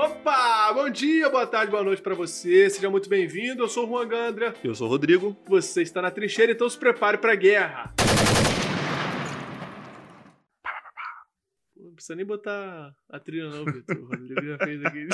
Opa! Bom dia, boa tarde, boa noite pra você. Seja muito bem-vindo. Eu sou o Juan Gandra. Eu sou o Rodrigo. Você está na trincheira, então se prepare pra guerra. Não precisa nem botar a trilha não, Vitor. O Rodrigo já fez aqui.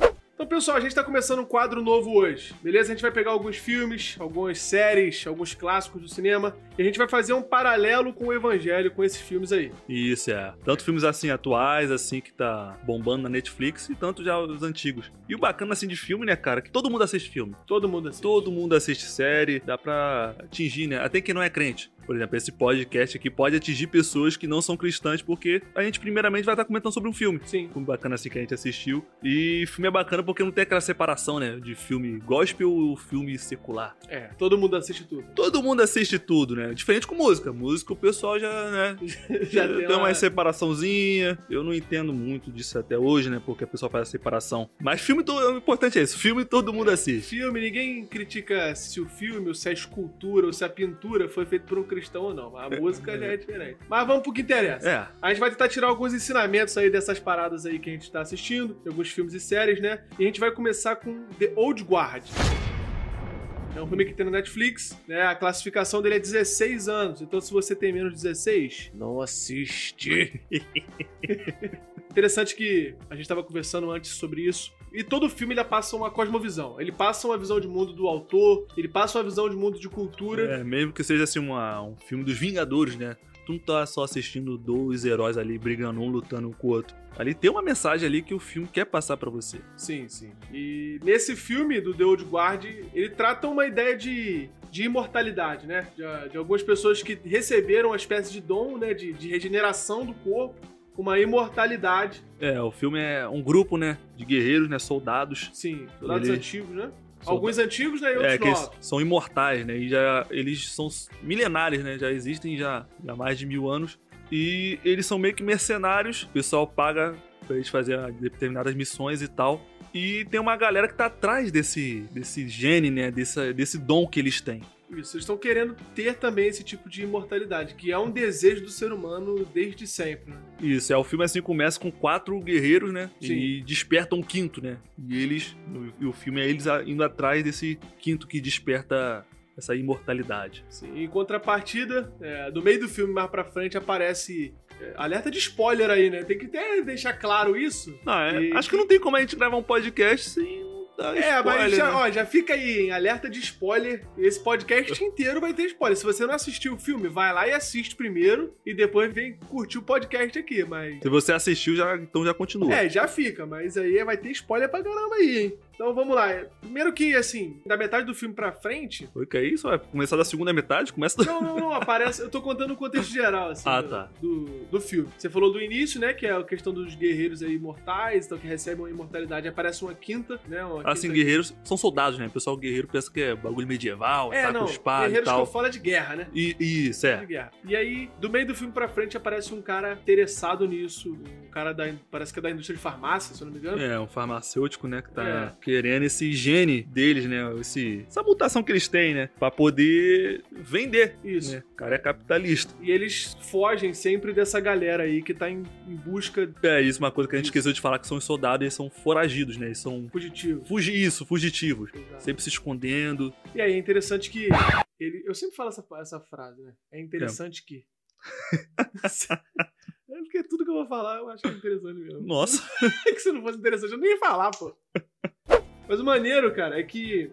Então, pessoal, a gente está começando um quadro novo hoje, beleza? A gente vai pegar alguns filmes, algumas séries, alguns clássicos do cinema e a gente vai fazer um paralelo com o Evangelho com esses filmes aí. Isso, é. Tanto filmes assim atuais, assim, que tá bombando na Netflix, e tanto já os antigos. E o bacana, assim, de filme, né, cara, que todo mundo assiste filme. Todo mundo assiste. Todo mundo assiste série, dá pra atingir, né? Até quem não é crente. Por exemplo, esse podcast aqui pode atingir pessoas que não são cristãs, porque a gente primeiramente vai estar comentando sobre um filme. Sim. Um filme bacana assim que a gente assistiu. E filme é bacana porque não tem aquela separação, né? De filme gospel ou filme secular. É, todo mundo assiste tudo. Todo mundo assiste tudo, né? Diferente com música. Música o pessoal já, né? Já tem uma separaçãozinha. Eu não entendo muito disso até hoje, né? Porque a pessoa faz a separação. Mas filme, o importante é isso. Filme todo mundo assiste. Filme, ninguém critica se o filme, ou se a escultura, ou se a pintura foi feito por um cristão ou não. A música já é diferente. Mas vamos pro que interessa. É. A gente vai tentar tirar alguns ensinamentos aí dessas paradas aí que a gente tá assistindo, de alguns filmes e séries, né? E a gente vai começar com The Old Guard. É um filme que tem na Netflix, né? A classificação dele é 16 anos. Então, se você tem menos de 16, não assiste. Interessante que a gente estava conversando antes sobre isso. E todo filme ele passa uma cosmovisão. Ele passa uma visão de mundo do autor, ele passa uma visão de mundo de cultura. É, mesmo que seja assim uma, um filme dos Vingadores, né? Tu não tá só assistindo dois heróis ali brigando um, lutando um com o outro. Ali tem uma mensagem ali que o filme quer passar para você. Sim, sim. E nesse filme do The Old Guard, ele trata uma ideia de, de imortalidade, né? De, de algumas pessoas que receberam uma espécie de dom, né? De, de regeneração do corpo, uma imortalidade. É, o filme é um grupo, né? De guerreiros, né? Soldados. Sim, soldados Ele- antigos, né? Alguns antigos, né? E outros É, que eles novos. são imortais, né? E já eles são milenares, né? Já existem já, já há mais de mil anos. E eles são meio que mercenários. O pessoal paga pra eles fazerem determinadas missões e tal. E tem uma galera que tá atrás desse, desse gene, né? Desse, desse dom que eles têm. Isso, eles estão querendo ter também esse tipo de imortalidade, que é um desejo do ser humano desde sempre, né? Isso, é o filme assim começa com quatro guerreiros, né? Sim. E desperta um quinto, né? E eles. E o filme é eles indo atrás desse quinto que desperta essa imortalidade. Sim, em contrapartida, é, do meio do filme mais pra frente aparece é, alerta de spoiler aí, né? Tem que até deixar claro isso. Não, é- E- acho que não tem como a gente gravar um podcast sem dar É, mas spoiler, já, né? ó, já fica aí, em alerta de spoiler. Esse podcast inteiro vai ter spoiler. Se você não assistiu o filme, vai lá e assiste primeiro e depois vem curtir o podcast aqui, mas. Se você assistiu, já, então já continua. É, já fica, mas aí vai ter spoiler pra caramba aí, hein? Então vamos lá. Primeiro que, assim, da metade do filme pra frente. Foi que é isso? Vai começar da segunda metade? Começa do... Não, não, não, aparece. Eu tô contando o contexto geral, assim, Ah, tá. do, do filme. Você falou do início, né? Que é a questão dos guerreiros aí imortais, então que recebem uma imortalidade. Aparece uma quinta, né? Uma Assim, quinta- guerreiros são soldados, né? O pessoal guerreiro pensa que é bagulho medieval, É, não. com espada e Guerreiros que eu tal. falo é de guerra, né? E, isso, é. de guerra. E aí, do meio do filme pra frente, aparece um cara interessado nisso. Um cara da. Parece que é da indústria de farmácia, se eu não me engano. É, um farmacêutico, né, que tá É. querendo esse gene deles, né, esse, essa mutação que eles têm, né, pra poder vender. Isso. né? O cara é capitalista. E eles fogem sempre dessa galera aí que tá em, em busca É, isso é uma coisa que a gente Isso. esqueceu de falar, que são os soldados, eles são foragidos, né, eles são... fugitivo. Fugi isso, fugitivos. Exato. Sempre se escondendo. E aí é interessante que. Ele, eu sempre falo essa, essa frase, né? É interessante que. É porque tudo que eu vou falar eu acho que é interessante mesmo. Nossa. É que se não fosse interessante, eu nem ia falar, pô. Mas o maneiro, cara, é que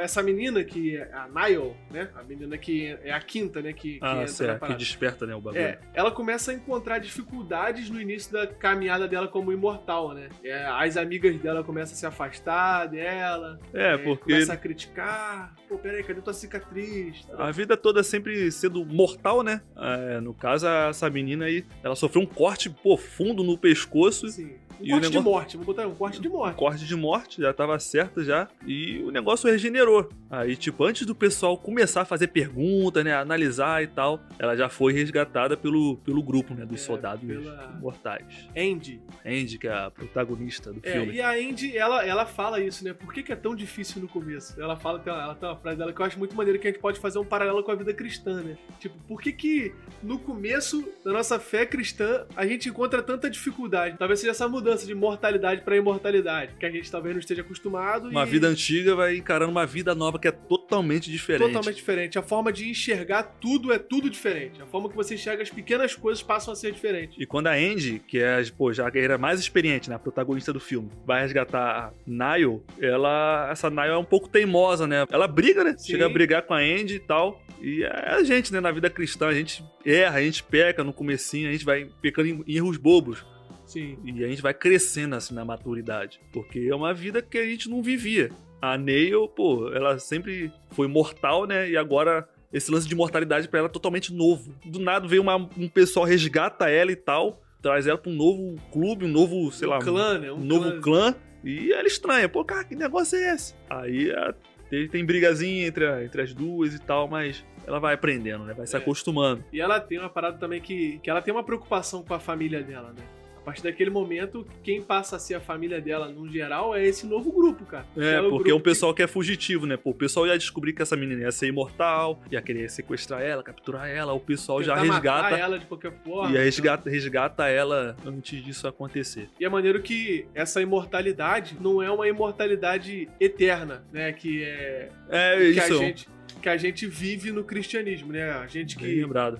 essa menina que é a Niall, né? A menina que é a quinta, né? Que, que Ah, certo, que desperta, né, o bagulho. É, ela começa a encontrar dificuldades no início da caminhada dela como imortal, né? É, as amigas dela começam a se afastar dela. É, porque Começa a criticar. Pô, peraí, cadê tua cicatriz? a vida toda sempre sendo mortal, né? É, no caso, essa menina aí, ela sofreu um corte profundo no pescoço. Assim, um E corte o de negócio- morte, vou botar um corte de Um morte. corte de morte, já tava certo já. E o negócio regenerou. Aí, tipo, antes do pessoal começar a fazer pergunta, né? Analisar e tal, ela já foi resgatada pelo, pelo grupo, né? Dos É, soldados pela- mortais. Andy. Andy, que é a protagonista do É, filme. e a Andy, ela, ela fala isso, né? Por que, que é tão difícil no começo? Ela fala, tem uma- ela tem uma frase dela que eu acho muito maneiro que a gente pode fazer um paralelo com a vida cristã, né? Tipo, por que que no começo da nossa fé cristã a gente encontra tanta dificuldade? Talvez seja essa mudança de mortalidade pra imortalidade, que a gente talvez não esteja acostumado. Uma e vida antiga vai encarando uma vida nova que é totalmente diferente. totalmente diferente. A forma de enxergar tudo é tudo diferente. A forma que você enxerga as pequenas coisas passam a ser diferentes. E quando a Andy, que é pô, já a guerreira mais experiente, né, a protagonista do filme, vai resgatar a Niall, ela. Essa Niall é um pouco teimosa, né? Ela briga, né? Sim. Chega a brigar com a Andy e tal. E é a gente, né, na vida cristã, a gente erra, a gente peca no comecinho, a gente vai pecando em erros bobos. Sim. E a gente vai crescendo assim na maturidade. Porque é uma vida que a gente não vivia. A Neil, pô, ela sempre foi mortal, né? E agora esse lance de mortalidade pra ela é totalmente novo. Do nada veio uma- um pessoal, resgata ela e tal, traz ela pra um novo clube, um novo, sei lá, clã, né? um, novo clã. E ela estranha, pô, cara, que negócio é esse? Aí a- tem, tem brigazinha entre, a- entre as duas e tal, mas ela vai aprendendo, né? Vai se É. acostumando. E ela tem uma parada também que, que ela tem uma preocupação com a família dela, né? A partir daquele momento, quem passa a ser a família dela, no geral, é esse novo grupo, cara. É, o porque é um grupo que- pessoal que é fugitivo, né? Pô, o pessoal ia descobrir que essa menina ia ser imortal, ia querer sequestrar ela, capturar ela, o pessoal já tentar matar resgata. ela de qualquer forma. E aí resgata, resgata ela antes disso acontecer. E é maneiro que essa imortalidade não é uma imortalidade eterna, né? Que é É que isso, a gente que a gente vive no cristianismo, né? A gente que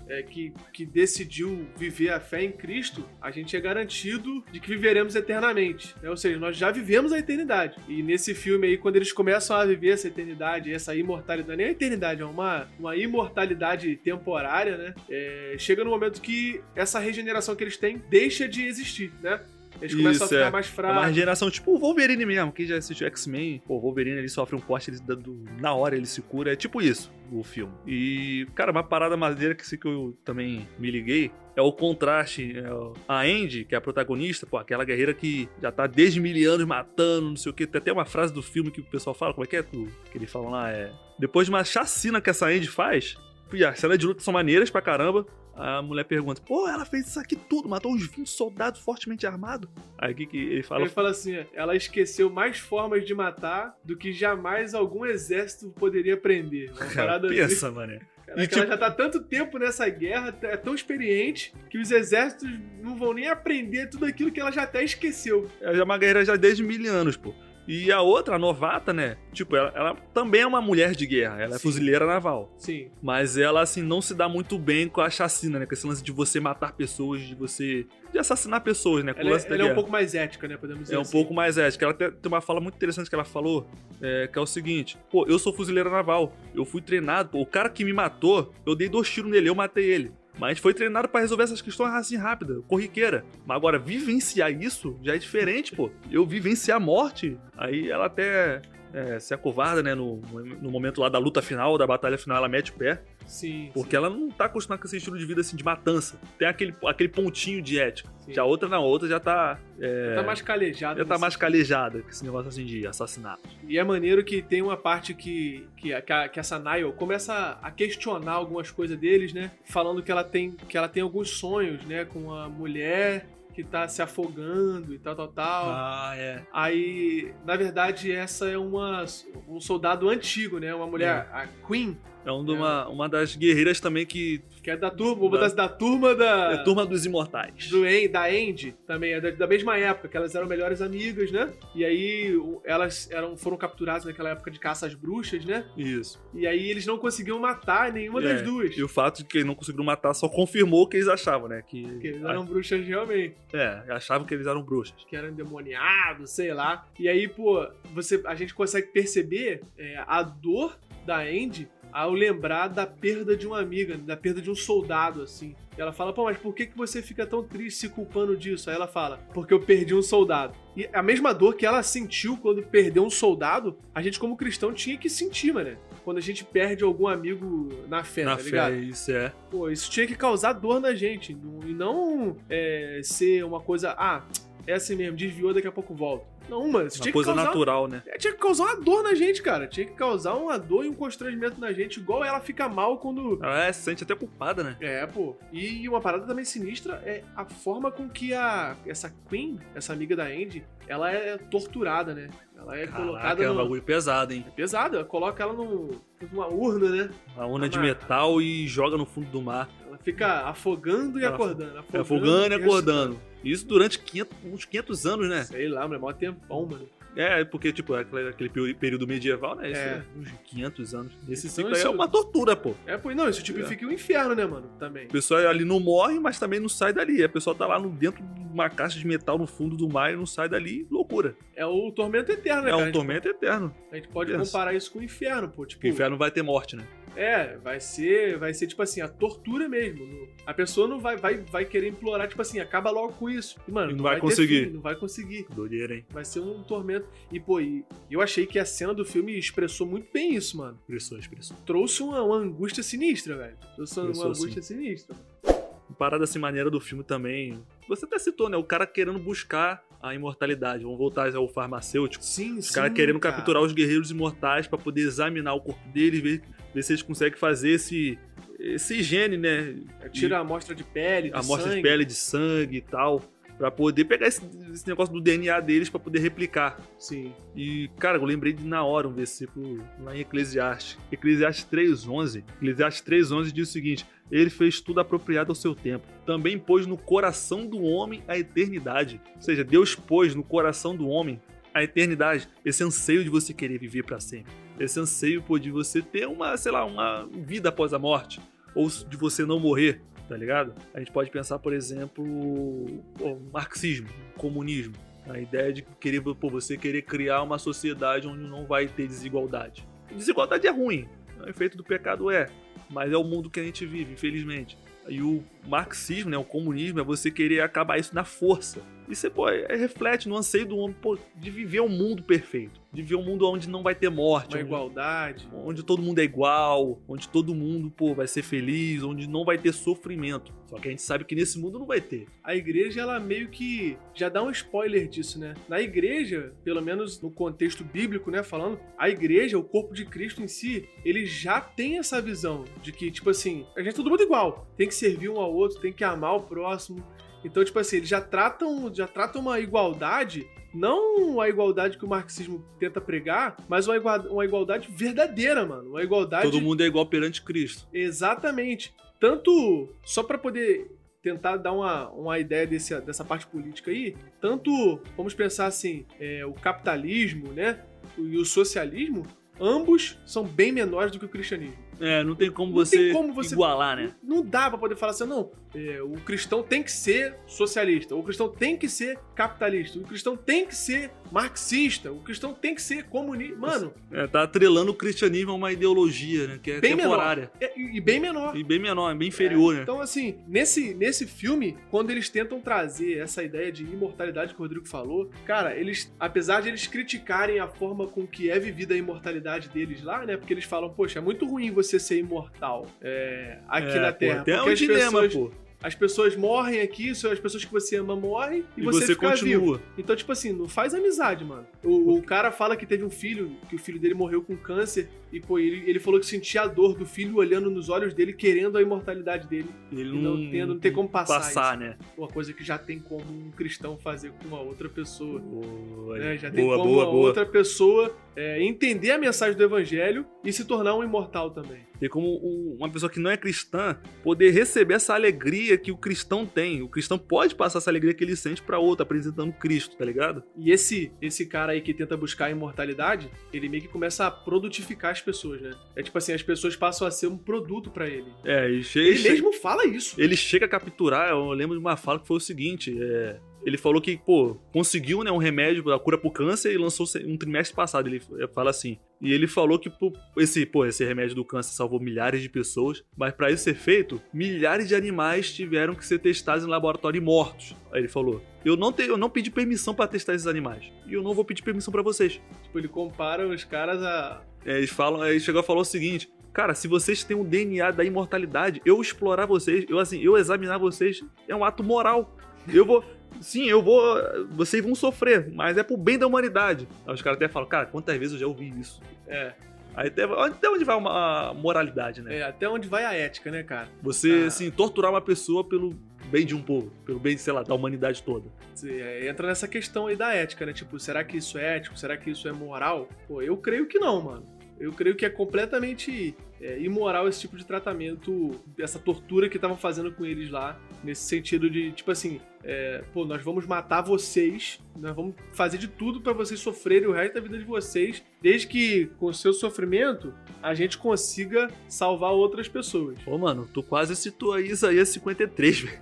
é, que, que decidiu viver a fé em Cristo, a gente é garantido de que viveremos eternamente. né? Ou seja, nós já vivemos a eternidade. E nesse filme aí, quando eles começam a viver essa eternidade, essa imortalidade, nem a eternidade, é uma, uma imortalidade temporária, né? É, chega no momento que essa regeneração que eles têm deixa de existir, né? Eles começam a Isso, ficar é. mais É uma fracos. regeneração tipo o Wolverine mesmo. Quem já assistiu X-Men, pô, o Wolverine ele sofre um corte, ele, do- na hora ele se cura. É tipo isso, o filme. E, cara, uma parada madeira que, que eu também me liguei é o contraste. é a Andy, que é a protagonista, pô, aquela guerreira que já tá desde mil anos matando, não sei o que. Tem até uma frase do filme que o pessoal fala, como é que é? Que eles falam lá, é. Depois de uma chacina que essa Andy faz, e as cenas de luta são maneiras pra caramba. A mulher pergunta: Pô, ela fez isso aqui tudo, matou uns 20 soldados fortemente armados. Aí o que, que ele fala? Ele fala assim: ela esqueceu mais formas de matar do que jamais algum exército poderia prender. Uma parada assim. Pensa, mané. Caraca, E, tipo- Ela já tá tanto tempo nessa guerra, é tão experiente, que os exércitos não vão nem aprender tudo aquilo que ela já até esqueceu. Ela já é uma guerreira já desde mil anos, pô. E a outra, a novata, né? Tipo, ela, ela também é uma mulher de guerra. Ela é Sim. fuzileira naval. Sim. Mas ela, assim, não se dá muito bem com a chacina, né? Com esse lance de você matar pessoas, de você. de assassinar pessoas, né? Com o Ela, lance é, da ela é um pouco mais ética, né? Podemos dizer É um assim. pouco mais ética. Ela tem tem uma fala muito interessante que ela falou, é, que é o seguinte: pô, eu sou fuzileira naval. Eu fui treinado, pô, o cara que me matou, eu dei dois tiros nele, eu matei ele. Mas foi treinado pra resolver essas questões assim rápida, corriqueira. Mas agora, vivenciar isso já é diferente, pô. Eu vivenciar a morte, aí ela até é, se acovarda, né? No, no momento lá da luta final, da batalha final, ela mete o pé. Sim. Porque ela não tá acostumada com esse estilo de vida assim, de matança. Tem aquele, aquele pontinho de ética. sim. Já a outra não, a outra já tá. é, Tá mais calejado. já tá nesse mais sentido. calejada com esse negócio assim de assassinato. E é maneiro que tem uma parte que, que, que, a- que essa Niall começa a questionar algumas coisas deles, né? Falando que ela tem, que ela tem alguns sonhos, né? Com a mulher que tá se afogando e tal, tal, tal. Ah, é. Aí, na verdade, essa é uma, um soldado antigo, né? Uma mulher, a Queen, É um de uma, uma das guerreiras também que. que é da turma, vou botar da turma da. É a turma dos imortais. do En- da Andy também, é da, da mesma época, que elas eram melhores amigas, né? E aí elas eram, foram capturadas naquela época de caça às bruxas, né? Isso. E aí eles não conseguiam matar nenhuma É, das duas. E o fato de que eles não conseguiram matar só confirmou o que eles achavam, né? Que, Porque eles eram bruxas realmente, É, achavam que eles eram bruxas. que eram endemoniados, sei lá. E aí, pô, você, a gente consegue perceber é, a dor da Andy ao lembrar da perda de uma amiga, da perda de um soldado, assim. E ela fala, pô, mas por que, que você fica tão triste se culpando disso? Aí ela fala, porque eu perdi um soldado. E a mesma dor que ela sentiu quando perdeu um soldado, a gente como cristão tinha que sentir, mano. Quando a gente perde algum amigo na fé, Na tá fé, ligado? isso é. Pô, isso tinha que causar dor na gente. E não é, ser uma coisa, ah, é assim mesmo, desviou, daqui a pouco volta. Não, mano, isso Uma tinha coisa que causar natural, né? é, Tinha que causar uma dor na gente, cara. Tinha que causar uma dor e um constrangimento na gente, igual ela fica mal quando. Ela é, se sente até culpada, né? É, pô. E uma parada também sinistra é a forma com que a essa Queen, essa amiga da Andy, ela é torturada, né? Ela é Caraca, colocada é um no... bagulho pesado, hein? É pesada, coloca ela num, numa urna, né? Uma urna de Uma- metal e joga no fundo do mar. Ela fica afogando e Ela acordando. Afogando, É, afogando e acordando. Isso durante 500 uns 500 anos, né? Sei lá, mas é mó tempão, mano. É, porque, tipo, aquele, período medieval, né? Isso É. é uns 500 anos. Esse Então ciclo aí isso- é uma tortura, pô. É, pois não, isso tipifica o inferno, né, mano? Também. O pessoal ali não morre, mas também não sai dali. A pessoa tá lá no, dentro de uma caixa de metal no fundo do mar e não sai dali. Loucura. É o tormento eterno, né, É cara? Um tormento eterno. A gente pode Pensa. comparar isso com o inferno, pô. Tipo, o inferno vai ter morte, né? É, vai ser, vai ser tipo assim, a tortura mesmo. A pessoa não vai, vai, vai querer implorar, tipo assim, acaba logo com isso. E, mano, E não vai ter conseguir. fim, não vai conseguir. Doideira, hein? Vai ser um tormento. E, pô, e eu achei que a cena do filme expressou muito bem isso, mano. Expressou, expressou. Trouxe uma, uma angústia sinistra, velho. Trouxe uma, Expressou, angústia sinistra. Parada assim maneira do filme também. Você até citou, né? O cara querendo buscar a imortalidade. Vamos voltar ao farmacêutico. Sim, Os sim. caras querendo cara. capturar os guerreiros imortais pra poder examinar o corpo deles, ver, ver se eles conseguem fazer esse, esse higiene, né? Tira a amostra de pele, de amostra de sangue. pele, de sangue e tal. Pra poder pegar esse, esse negócio do DNA deles pra poder replicar. Sim. E, cara, eu lembrei de na hora um versículo lá em Eclesiastes. Eclesiastes 3.11. Eclesiastes 3.11 diz o seguinte: Ele fez tudo apropriado ao seu tempo. Também pôs no coração do homem a eternidade. Ou seja, Deus pôs no coração do homem a eternidade. Esse anseio de você querer viver pra sempre. Esse anseio pô, de você ter uma, sei lá, uma vida após a morte. Ou de você não morrer, tá ligado? A gente pode pensar, por exemplo, o marxismo, o comunismo. A ideia de querer, pô, você querer criar uma sociedade onde não vai ter desigualdade. Desigualdade é ruim, é o efeito do pecado é, mas é o mundo que a gente vive, infelizmente. E o marxismo, né, o comunismo, é você querer acabar isso na força. Isso é, pô, é- reflete no anseio do homem pô, de viver um mundo perfeito, de viver um mundo onde não vai ter morte, Uma onde, igualdade. onde todo mundo é igual, onde todo mundo pô, vai ser feliz, onde não vai ter sofrimento. Só que a gente sabe que nesse mundo não vai ter. a igreja ela meio que já dá um spoiler disso, né? Na igreja, pelo menos no contexto bíblico, né, falando, a igreja, o corpo de Cristo em si, ele já tem essa visão de que tipo assim, a gente é todo mundo igual, tem que servir um ao outro, tem que amar o próximo. Então, tipo assim, eles já tratam, já tratam uma igualdade não a igualdade que o marxismo tenta pregar, mas uma igua- uma igualdade verdadeira, mano. Uma igualdade Todo mundo é igual perante Cristo. Exatamente. Tanto, só para poder tentar dar uma, uma ideia desse, dessa parte política aí, tanto, vamos pensar assim, é, o capitalismo, né, e o socialismo, ambos são bem menores do que o cristianismo. É, não tem como, Não você, tem como você- igualar, né? Não dá pra poder falar assim, não, é, o cristão tem que ser socialista, o cristão tem que ser capitalista, o cristão tem que ser marxista, o cristão tem que ser comunista. Mano, É, tá atrelando o cristianismo a uma ideologia, né? Que é temporária. é- e, e bem menor. E bem menor, é bem inferior, É, né? Então, assim, nesse, nesse filme, quando eles tentam trazer essa ideia de imortalidade que o Rodrigo falou, cara, eles, apesar de eles criticarem a forma com que é vivida a imortalidade deles lá, né? Porque eles falam, poxa, é muito ruim você ser imortal é, aqui É, na pô, Terra. até é porque um as dilema, pessoas, pô. as pessoas morrem aqui, são as pessoas que você ama morrem e, E você, você fica vivo. continua. Então, tipo assim, não faz amizade, mano. O, o cara fala que teve um filho, que o filho dele morreu com câncer, e pô, ele, ele falou que sentia a dor do filho olhando nos olhos dele, querendo a imortalidade dele. Ele E não, tendo, não tem como passar, passar, isso. né? Uma coisa que já tem como um cristão fazer com uma outra pessoa. Boa, né? Já tem boa, como boa, uma boa. outra pessoa é, entender a mensagem do evangelho e se tornar um imortal também. Tem como um- uma pessoa que não é cristã poder receber essa alegria que o cristão tem. O cristão pode passar essa alegria que ele sente pra outro, apresentando Cristo, tá ligado? E esse esse cara aí que tenta buscar a imortalidade, ele meio que começa a produtificar as pessoas, né? É tipo assim, as pessoas passam a ser um produto pra ele. É, e chega, Ele mesmo fala isso. ele chega a capturar, eu lembro de uma fala que foi o seguinte, é, ele falou que, pô, conseguiu, né, um remédio da cura pro câncer e lançou um trimestre passado, ele fala assim. E ele falou que pô, esse, pô, esse remédio do câncer salvou milhares de pessoas, mas pra isso ser feito, milhares de animais tiveram que ser testados em laboratório e mortos. Aí ele falou: "Eu não te, eu não pedi permissão pra testar esses animais, e eu não vou pedir permissão pra vocês". Tipo, ele compara os caras a. É, eles falam, aí ele chegou a falar o seguinte: Cara, se vocês têm um DNA da imortalidade, eu explorar vocês, eu assim, eu examinar vocês é um ato moral. Eu vou. Sim, eu vou. Vocês vão sofrer, mas é pro bem da humanidade. Aí os caras até falam, cara, quantas vezes eu já ouvi isso? É, Aí até, até onde vai uma a moralidade, né? é, até onde vai a ética, né, cara? Você, Ah. assim, torturar uma pessoa pelo bem de um povo, pelo bem, sei lá, da humanidade toda. É, entra nessa questão aí da ética, né? Tipo, será que isso é ético? Será que isso é moral? Pô, eu creio que não, mano. eu creio que é completamente é, imoral esse tipo de tratamento, essa tortura que estavam fazendo com eles lá, nesse sentido de, tipo assim, é, pô, nós vamos matar vocês, nós vamos fazer de tudo para vocês sofrerem o resto da vida de vocês, desde que com o seu sofrimento a gente consiga salvar outras pessoas. Ô, mano, tu quase citou aí Isaías 53, velho.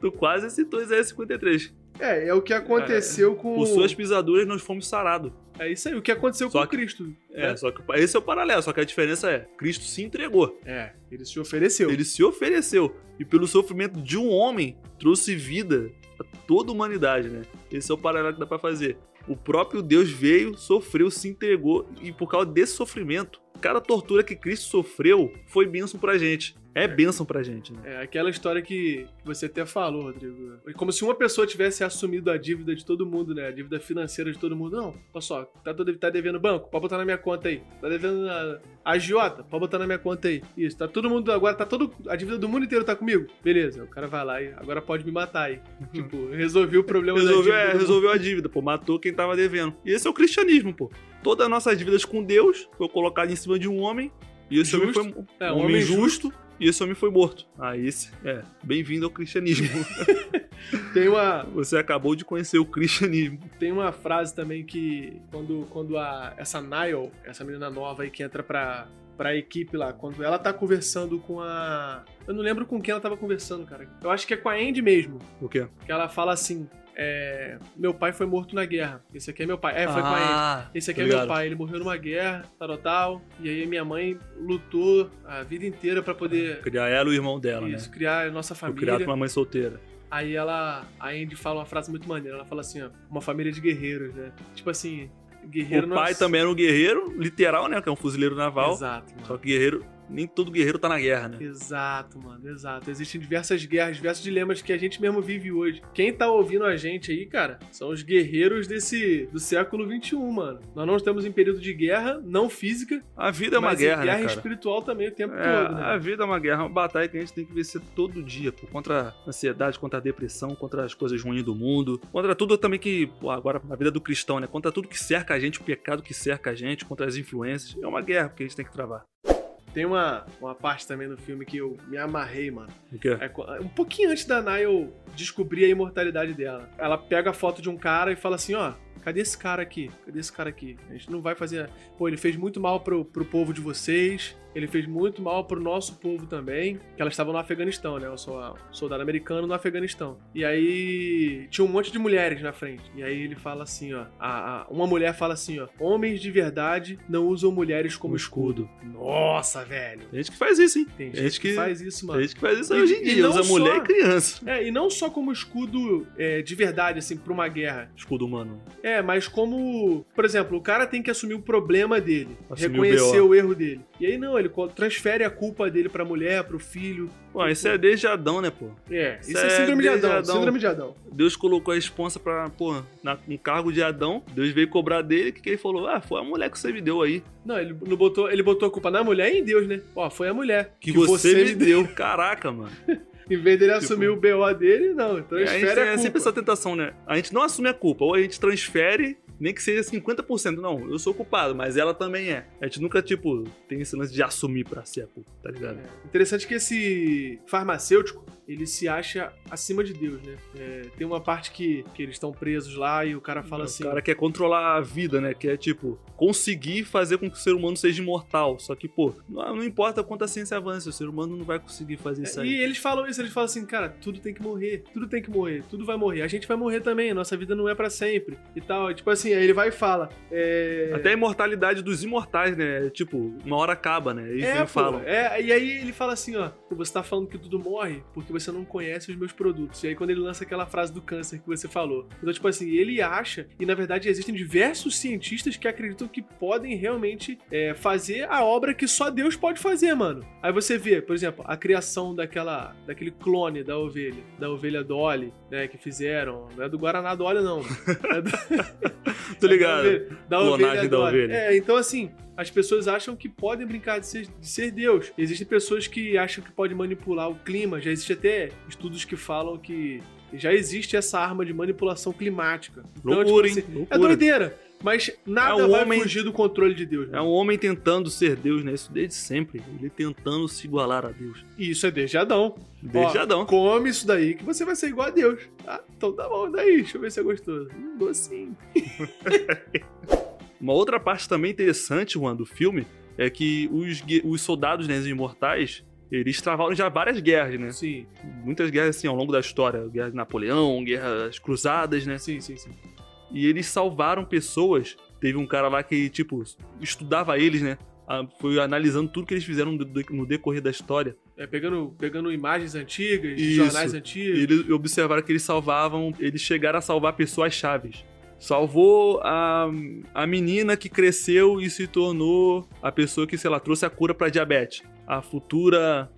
tu quase citou Isaías 53. É, é o que aconteceu com. Por suas pisaduras nós fomos sarados. É isso aí, o que aconteceu Só com que- Cristo. É, né? só que esse é o paralelo, só que a diferença é, Cristo se entregou. É, ele se ofereceu. Ele se ofereceu e pelo sofrimento de um homem trouxe vida a toda a humanidade, né? Esse é o paralelo que dá pra fazer. O próprio Deus veio, sofreu, se entregou e por causa desse sofrimento, cada tortura que Cristo sofreu foi bênção pra gente. É bênção pra gente, né? É aquela história que você até falou, Rodrigo. É como se uma pessoa tivesse assumido a dívida de todo mundo, né? A dívida financeira de todo mundo. Não, olha só, tá, todo- tá devendo banco? Pode botar na minha conta aí. Tá devendo a, agiota? Pode botar na minha conta aí. Isso, tá todo mundo, agora tá todo, a dívida do mundo inteiro tá comigo? Beleza, o cara vai lá e agora pode me matar aí. tipo, resolvi o problema Resolveu, da é, dívida. mundo. resolveu a dívida, pô, matou quem tava devendo. E esse é o cristianismo, pô. Todas as nossas dívidas com Deus foi colocada em cima de um homem e esse homem Justo. foi É, um homem homem justo e esse homem foi morto. Ah, esse é bem-vindo ao cristianismo. Tem uma, Você acabou de conhecer o cristianismo. Tem uma frase também que quando, quando a, essa Niall, essa menina nova aí que entra pra, pra equipe lá, quando ela tá conversando com a. Eu não lembro com quem ela tava conversando, cara. Eu acho que é com a Andy mesmo. O quê? Que ela fala assim: é, Meu pai foi morto na guerra. Esse aqui é meu pai. É, foi com a Andy. ah, Esse aqui é meu ligado. pai, ele morreu numa guerra, tal, tal. E aí minha mãe lutou a vida inteira pra poder Criar ela e o irmão dela, isso, né? criar a nossa família. criado por uma mãe solteira. Aí ela. A Andy fala uma frase muito maneira. Ela fala assim, ó, uma família de guerreiros, né? Tipo assim, guerreiro o é- pai também era um guerreiro, literal, né? Que é um fuzileiro naval. Exato, mano. Só que guerreiro, nem todo guerreiro tá na guerra, né? Exato, mano, exato. Existem diversas guerras, diversos dilemas que a gente mesmo vive hoje. Quem tá ouvindo a gente aí, cara, são os guerreiros desse do século XXI, mano. Nós não estamos em período de guerra, não física, A vida é uma mas guerra, guerra né, cara? espiritual também o tempo É, todo, né? a vida é uma guerra, uma batalha que a gente tem que vencer todo dia, pô, contra a ansiedade, contra a depressão, contra as coisas ruins do mundo, contra tudo também que, pô, agora na vida do cristão, né, contra tudo que cerca a gente, o pecado que cerca a gente, contra as influências. É uma guerra que a gente tem que travar. Tem uma, uma parte também no filme que eu me amarrei, mano. O quê? É, um pouquinho antes da Niall descobrir a imortalidade dela. Ela pega a foto de um cara e fala assim, ó, cadê esse cara aqui? Cadê esse cara aqui? A gente não vai fazer... Pô, ele fez muito mal pro, pro povo de vocês, ele fez muito mal pro nosso povo também, que elas estavam no Afeganistão, né? Eu sou um soldado americano no Afeganistão. E aí tinha um monte de mulheres na frente. E aí ele fala assim, ó, a- a- uma mulher fala assim, ó, homens de verdade não usam mulheres como Como escudo. Nossa, velho. Tem gente que faz isso, hein? Tem Tem gente gente que que- faz isso, Tem mano. gente que faz isso E- hoje em dia, usa mulher só- e criança. É, e não só como escudo é, de verdade, assim, pra uma guerra. Escudo humano. É, mas como, por exemplo, o cara tem que assumir o problema dele, o reconhecer BO. o, erro dele. E aí não, ele transfere a culpa dele pra mulher, pro filho. Pô, isso é desde Adão, né, pô? É, isso, Isso é é síndrome de Adão, Adão. síndrome de Adão. Deus colocou a responsa pra, pô, na, no cargo de Adão. Deus veio cobrar dele, o que, que ele falou? Ah, foi a mulher que você me deu aí. Não, ele não botou, ele botou a culpa na mulher e em Deus, né? Ó, foi a mulher Que, você, me deu. Caraca, mano. Em vez dele Tipo- assumir o BO dele, não, a transfere gente a, tem culpa. sempre essa tentação, né? A gente não assume a culpa, ou a gente transfere, nem que seja 50%. Não, eu sou culpado, mas ela também é. A gente nunca, tipo, tem esse lance de assumir pra ser a culpa, tá ligado? É. Interessante que esse farmacêutico, ele se acha acima de Deus, né? É, tem uma parte que, que eles estão presos lá e o cara fala assim... O cara quer controlar a vida, né? Que é, tipo, conseguir fazer com que o ser humano seja imortal. Só que, pô, não, não importa quanto a ciência avance, o ser humano não vai conseguir fazer isso aí. E eles falam isso, eles falam assim, cara, tudo tem que morrer, tudo tem que morrer, tudo vai morrer. A gente vai morrer também, nossa vida não é pra sempre e tal. E, tipo assim, aí ele vai e fala. É... Até a imortalidade dos imortais, né? Tipo, uma hora acaba, né? Eles É, falam. é, e aí ele fala assim, ó, "Pô, você tá falando que tudo morre porque você não conhece os meus produtos. E aí quando ele lança aquela frase do câncer que você falou. Então, tipo assim, ele acha, e na verdade existem diversos cientistas que acreditam que podem realmente é, fazer a obra que só Deus pode fazer, mano. Aí você vê, por exemplo, a criação daquela, daquele clone da ovelha, da ovelha Dolly, né, que fizeram. Não é do Guaraná Dolly, não. É do- Tô ligado. da ovelha da ovelha. É, então assim, as pessoas acham que podem brincar de ser, de ser Deus. Existem pessoas que acham que podem manipular o clima. Já existe até estudos que falam que já existe essa arma de manipulação climática. Então, Loucura, tipo hein? assim, Loucura. É doideira. Mas nada É um vai homem- fugir do controle de Deus. né? É um homem tentando ser Deus, né? Isso desde sempre. Ele tentando se igualar a Deus. E isso é desde Adão. Desde Ó, Adão. Come isso daí que você vai ser igual a Deus. Ah, então tá bom, daí, deixa eu ver se é gostoso. Hum, docinho. Uma outra parte também interessante, Juan, do filme é que os, os soldados né, os imortais, eles travaram já várias guerras, né? Sim, Muitas guerras assim ao longo da história. Guerra de Napoleão, guerras cruzadas, né? sim, sim, sim. E eles salvaram pessoas. Teve um cara lá que, tipo, estudava eles, né? Foi analisando tudo que eles fizeram no de- no decorrer da história. É, pegando, pegando imagens antigas, Isso. jornais E antigos. eles observaram que eles salvavam, eles chegaram a salvar pessoas chaves. Salvou a, a menina que cresceu e se tornou a pessoa que, sei lá, trouxe a cura pra diabetes. A futura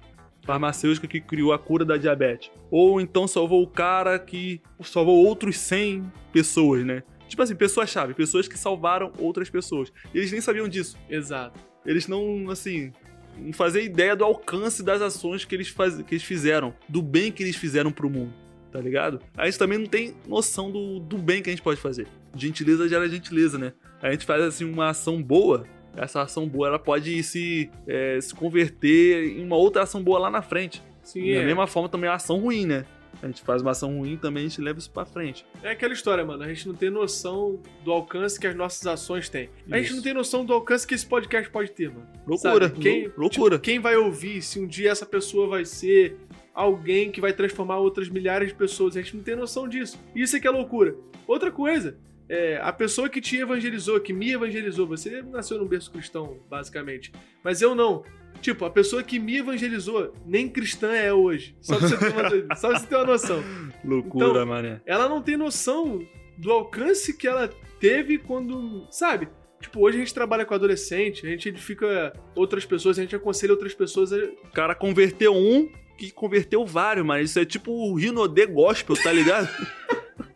farmacêutica que criou a cura da diabetes. Ou então salvou o cara que salvou outros 100 pessoas, né? Tipo assim, pessoas-chave, pessoas que salvaram outras pessoas. E eles nem sabiam disso. Exato. Eles não, assim, não faziam ideia do alcance das ações que eles, faz... que eles fizeram, do bem que eles fizeram pro mundo, tá ligado? A gente também não tem noção do, do bem que a gente pode fazer. Gentileza gera gentileza, né? A gente faz, assim, uma ação boa, essa ação boa, ela pode se, é, se converter em uma outra ação boa lá na frente. Sim, da é. mesma forma também a ação ruim, né? A gente faz uma ação ruim também a gente leva isso pra frente. É aquela história, mano. A gente não tem noção do alcance que as nossas ações têm. A gente Isso. não tem noção do alcance que esse podcast pode ter, mano. Loucura, Sabe? Quem, lou- loucura. tipo, quem vai ouvir, se um dia essa pessoa vai ser alguém que vai transformar outras milhares de pessoas. A gente não tem noção disso. Isso é que é loucura. Outra coisa, é, a pessoa que te evangelizou, que me evangelizou, você nasceu num berço cristão, basicamente. Mas eu não. Tipo, a pessoa que me evangelizou, nem cristã é hoje. Só pra você ter uma, só pra você ter uma noção. Loucura, Então- mané. Ela não tem noção do alcance que ela teve quando. Sabe? Tipo, hoje a gente trabalha com adolescente, a gente edifica outras pessoas, a gente aconselha outras pessoas a O cara converteu um que converteu vários, mano. Isso é tipo o Rinodê Gospel, tá ligado?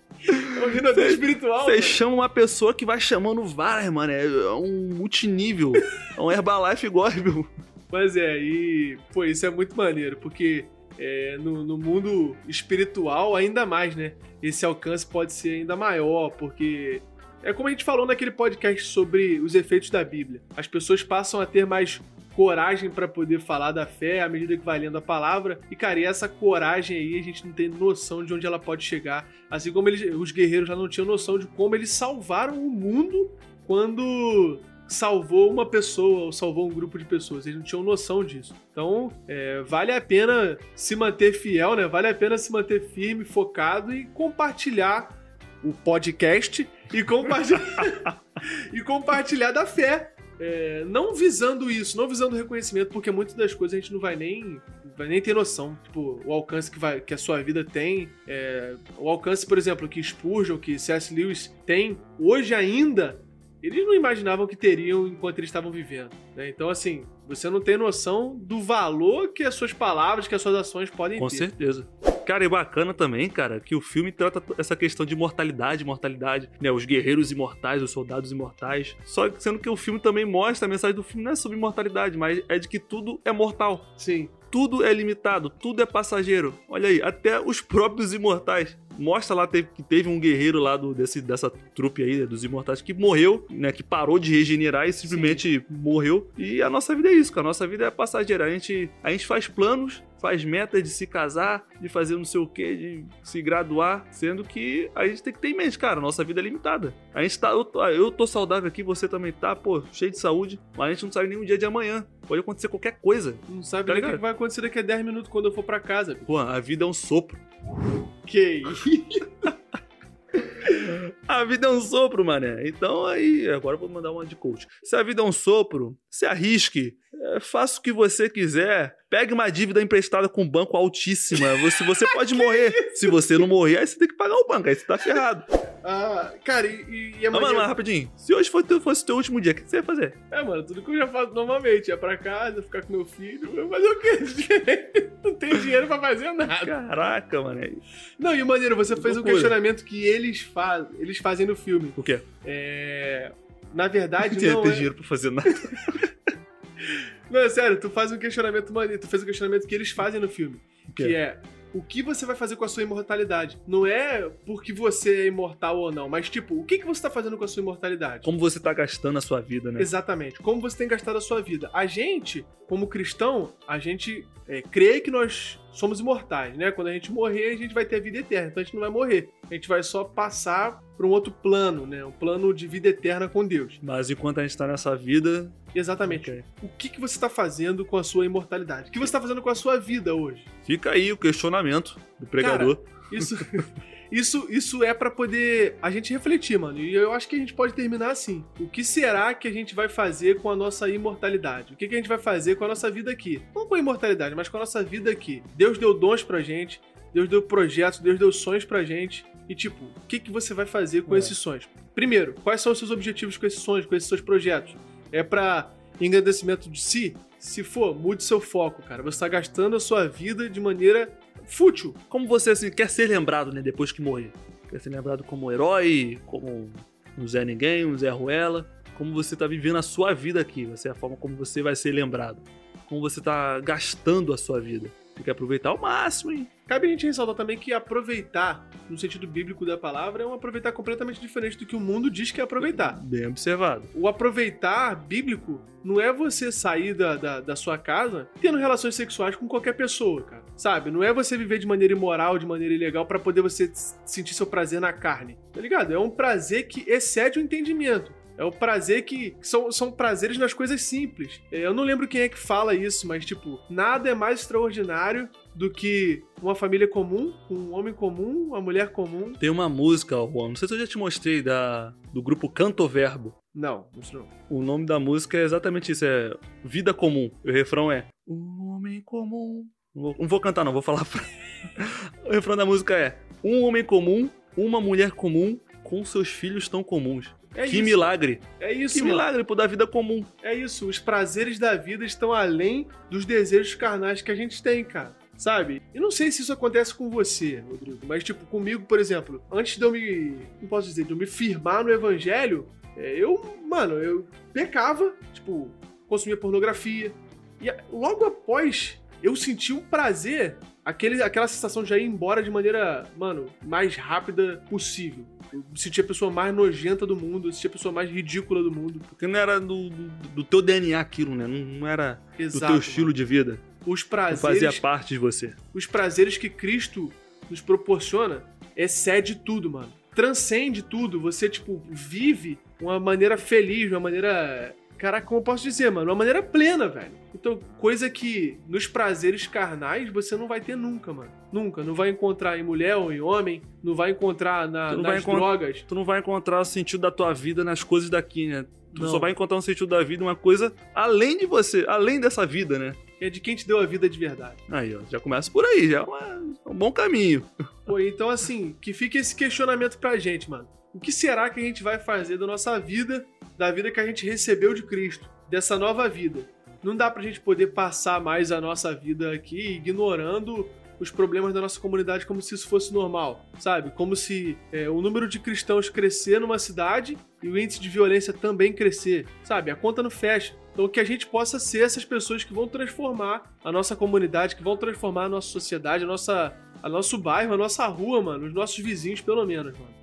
É rinodê espiritual. Você né? chama uma pessoa que vai chamando várias, mano. É um multinível. É um Herbalife Gospel. Mas é, e. Pô, isso é muito maneiro, porque é, no, no mundo espiritual, ainda mais, né? Esse alcance pode ser ainda maior, porque. É como a gente falou naquele podcast sobre os efeitos da Bíblia. As pessoas passam a ter mais coragem pra poder falar da fé à medida que vai lendo a palavra. E, cara, e essa coragem aí, a gente não tem noção de onde ela pode chegar. Assim como eles, os guerreiros já não tinham noção de como eles salvaram o mundo quando salvou uma pessoa ou salvou um grupo de pessoas. Eles não tinham noção disso. Então, é, vale a pena se manter fiel, né? Vale a pena se manter firme, focado e compartilhar o podcast e compartilhar, e compartilhar da fé. É, não visando isso, não visando reconhecimento, porque muitas das coisas a gente não vai nem, vai nem ter noção. Tipo, o alcance que, vai, que a sua vida tem, é, o alcance, por exemplo, que Spurgeon, que C.S. Lewis tem hoje ainda, eles não imaginavam que teriam enquanto eles estavam vivendo. né? Então, assim, você não tem noção do valor que as suas palavras, que as suas ações podem Com ter. certeza. Cara, e bacana também, cara, que o filme trata essa questão de mortalidade, mortalidade, né? Os guerreiros imortais, os soldados imortais. Só que sendo que o filme também mostra, a mensagem do filme não é sobre mortalidade, mas é de que tudo é mortal. Sim. Tudo é limitado, tudo é passageiro. Olha aí, até os próprios imortais. Mostra lá que teve um guerreiro lá do, desse, dessa trupe aí, né, dos imortais, que morreu, né? Que parou de regenerar e simplesmente morreu. E a nossa vida é isso, cara. A nossa vida é passageira. A gente, a gente faz planos, faz metas de se casar, de fazer não sei o que, de se graduar, sendo que a gente tem que ter em mente, cara, nossa vida é limitada. A gente tá. Eu tô, eu tô saudável aqui, você também tá, pô, cheio de saúde, mas a gente não sabe nem o dia de amanhã. Pode acontecer qualquer coisa. Não sabe Tá nem o que vai acontecer daqui a 10 minutos quando eu for pra casa. Juan, a vida é um sopro. Que isso? A vida é um sopro, mané. Então aí, agora eu vou mandar uma de coach. Se a vida é um sopro, se arrisque, é, faça o que você quiser. Pegue uma dívida emprestada com um banco altíssima. Você, você pode morrer. Se você não morrer, aí você tem que pagar o banco. Aí você tá ferrado. Ah, cara, e, e, é mano, mas rapidinho. Se hoje fosse, teu- fosse o teu último dia, o que você ia fazer? É, mano, tudo que eu já faço normalmente. É pra casa, ficar com meu filho. Eu fazer o quê? Não tenho dinheiro pra fazer nada. Caraca, mané. Não, e o maneiro, você fez um questionamento que eles, faz, eles fazem no filme. O quê? É. Na verdade, Não não. ter É... dinheiro pra fazer nada. Não, é sério, tu faz um questionamento maneiro. Tu fez um questionamento que eles fazem no filme. O quê? Que é. o que você vai fazer com a sua imortalidade. Não é porque você é imortal ou não, mas tipo, o que, que você tá fazendo com a sua imortalidade? Como você tá gastando a sua vida, né? Exatamente. Como você tem gastado a sua vida. A gente, como cristão, a gente é, crê que nós somos imortais, né? Quando a gente morrer, a gente vai ter a vida eterna. Então a gente não vai morrer. A gente vai só passar para um outro plano, né? Um plano de vida eterna com Deus. Mas enquanto a gente tá nessa vida. Exatamente. Ok. O que, que você está fazendo com a sua imortalidade? O que você está fazendo com a sua vida hoje? Fica aí o questionamento do pregador. Isso, isso, isso é para poder a gente refletir, mano. E eu acho que a gente pode terminar assim. O que será que a gente vai fazer com a nossa imortalidade? O que, que a gente vai fazer com a nossa vida aqui? Não com a imortalidade, mas com a nossa vida aqui. Deus deu dons pra gente, Deus deu projetos, Deus deu sonhos pra gente. E tipo, o que, que você vai fazer com É. esses sonhos? Primeiro, quais são os seus objetivos com esses sonhos, com esses seus projetos? É pra engrandecimento de si? Se for, mude seu foco, cara. Você tá gastando a sua vida de maneira fútil. Como você assim, quer ser lembrado, né, depois que morrer? Quer ser lembrado como herói, como um Zé Ninguém, um Zé Ruela? Como você tá vivendo a sua vida aqui? Vai ser a forma como você vai ser lembrado. Como você tá gastando a sua vida. Tem que aproveitar ao máximo, hein? Cabe a gente ressaltar também que aproveitar, no sentido bíblico da palavra, é um aproveitar completamente diferente do que o mundo diz que é aproveitar. Bem observado. O aproveitar bíblico não é você sair da, da, da sua casa tendo relações sexuais com qualquer pessoa, cara. Sabe? Não é você viver de maneira imoral, de maneira ilegal, pra poder você sentir seu prazer na carne. Tá ligado? É um prazer que excede o entendimento. É o prazer que são, são prazeres nas coisas simples. É, Eu não lembro quem é que fala isso, mas tipo, nada é mais extraordinário do que uma família comum, um homem comum, uma mulher comum. Tem uma música, Juan, não sei se eu já te mostrei, da, do grupo Canto Verbo. Não, isso não. O nome da música é exatamente isso, é Vida Comum. E o refrão é Um homem comum. Não vou, cantar não, vou falar pra... O refrão da música é Um homem comum, uma mulher comum, com seus filhos tão comuns. É que isso. milagre. É isso. Que mano. milagre por dar vida comum. É isso, os prazeres da vida estão além dos desejos carnais que a gente tem, cara. Sabe? E não sei se isso acontece com você, Rodrigo, mas tipo, comigo, por exemplo, antes de eu me. Não posso dizer, de eu me firmar no evangelho, é, eu, mano, eu pecava, tipo, consumia pornografia. E logo após, eu senti um prazer, aquele, aquela sensação de já ir embora de maneira, mano, mais rápida possível. Eu me sentia a pessoa mais nojenta do mundo, eu sentia a pessoa mais ridícula do mundo. Porque não era do, do, do teu DNA aquilo, né? Não, não era do Exato. teu estilo de vida. Os Não prazeres, fazia parte de você. os prazeres que Cristo nos proporciona excede tudo, mano. Transcende tudo. Você, tipo, vive uma maneira feliz, uma maneira. Caraca, como eu posso dizer, mano? Uma maneira plena, velho. Então, coisa que nos prazeres carnais você não vai ter nunca, mano. Nunca. Não vai encontrar em mulher ou em homem. Não vai encontrar na, não nas encont- drogas. Tu não vai encontrar o sentido da tua vida nas coisas daqui, né? Tu Não. só vai encontrar um sentido da vida, uma coisa além de você, além dessa vida, né? É de quem te deu a vida de verdade. Aí, ó, já começa por aí, já é, uma- é um bom caminho. Pô, então assim, que fique esse questionamento pra gente, mano. O que será que a gente vai fazer da nossa vida, da vida que a gente recebeu de Cristo, dessa nova vida? Não dá pra gente poder passar mais a nossa vida aqui ignorando os problemas da nossa comunidade como se isso fosse normal, sabe? Como se é, o número de cristãos crescer numa cidade e o índice de violência também crescer, sabe? A conta não fecha. Então que a gente possa ser essas pessoas que vão transformar a nossa comunidade, que vão transformar a nossa sociedade, a nossa, a nosso bairro, a nossa rua, mano, os nossos vizinhos pelo menos, mano.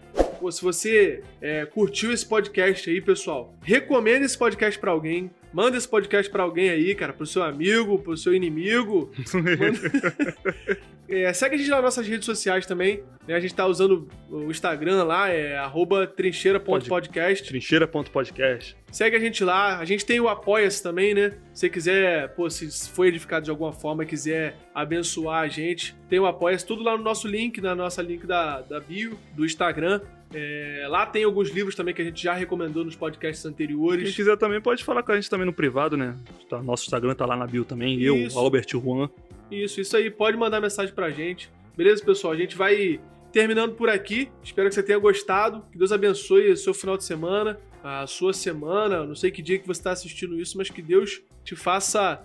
Se você é, curtiu esse podcast aí, pessoal, recomenda esse podcast pra alguém. Manda esse podcast pra alguém aí, cara, pro seu amigo, pro seu inimigo. É, segue a gente lá nas nossas redes sociais também. né? A gente tá usando o Instagram lá, é trincheira.podcast. Trincheira.podcast. Segue a gente lá. A gente tem o Apoia-se também, né? Se você quiser, pô, se foi edificado de alguma forma, quiser abençoar a gente, tem o Apoia-se, tudo lá no nosso link, na nossa link da, da bio, do Instagram. É, lá tem alguns livros também que a gente já recomendou nos podcasts Quem anteriores. quiser também pode falar com a gente também no privado, né? Tá- Nosso Instagram tá lá na bio também. Eu, Isso. Albert Juan. Isso, isso aí. Pode mandar mensagem pra gente. Beleza, pessoal? A gente vai terminando por aqui. Espero que você tenha gostado. Que Deus abençoe o seu final de semana, a sua semana. Não sei que dia que você está assistindo isso, mas que Deus te faça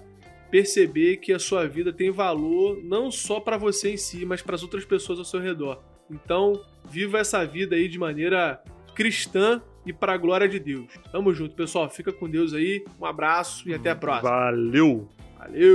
perceber que a sua vida tem valor não só pra você em si, mas para as outras pessoas ao seu redor. Então, viva essa vida aí de maneira cristã e para a glória de Deus. Tamo junto, pessoal. Fica com Deus aí. Um abraço e até a próxima. Valeu! Valeu!